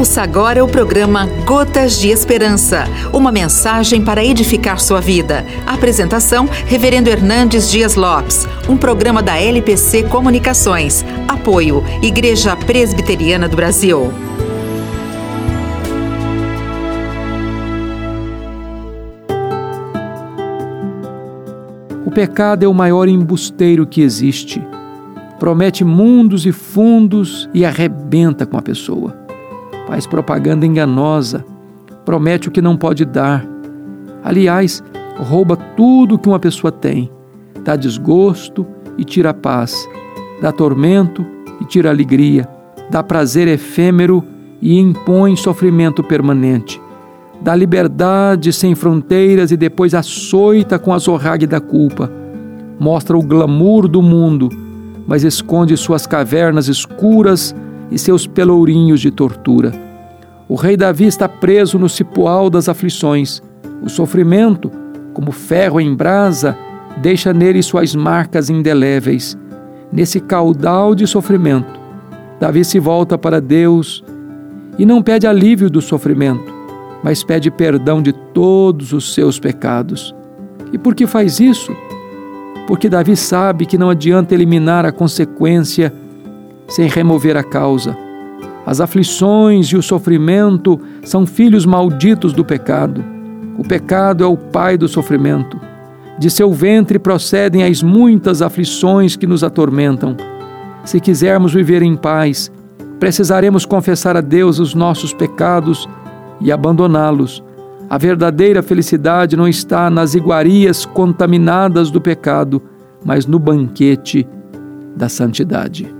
Ouça agora o programa Gotas de Esperança, uma mensagem para edificar sua vida. Apresentação: Reverendo Hernandes Dias Lopes, um programa da LPC Comunicações. Apoio: Igreja Presbiteriana do Brasil. O pecado é o maior embusteiro que existe. Promete mundos e fundos e arrebenta com a pessoa faz propaganda enganosa, promete o que não pode dar. Aliás, rouba tudo que uma pessoa tem, dá desgosto e tira paz, dá tormento e tira alegria, dá prazer efêmero e impõe sofrimento permanente, dá liberdade sem fronteiras e depois açoita com a zorrague da culpa, mostra o glamour do mundo, mas esconde suas cavernas escuras e seus pelourinhos de tortura. O rei Davi está preso no cipoal das aflições. O sofrimento, como ferro em brasa, deixa nele suas marcas indeléveis. Nesse caudal de sofrimento, Davi se volta para Deus e não pede alívio do sofrimento, mas pede perdão de todos os seus pecados. E por que faz isso? Porque Davi sabe que não adianta eliminar a consequência sem remover a causa. As aflições e o sofrimento são filhos malditos do pecado. O pecado é o pai do sofrimento. De seu ventre procedem as muitas aflições que nos atormentam. Se quisermos viver em paz, precisaremos confessar a Deus os nossos pecados e abandoná-los. A verdadeira felicidade não está nas iguarias contaminadas do pecado, mas no banquete da santidade.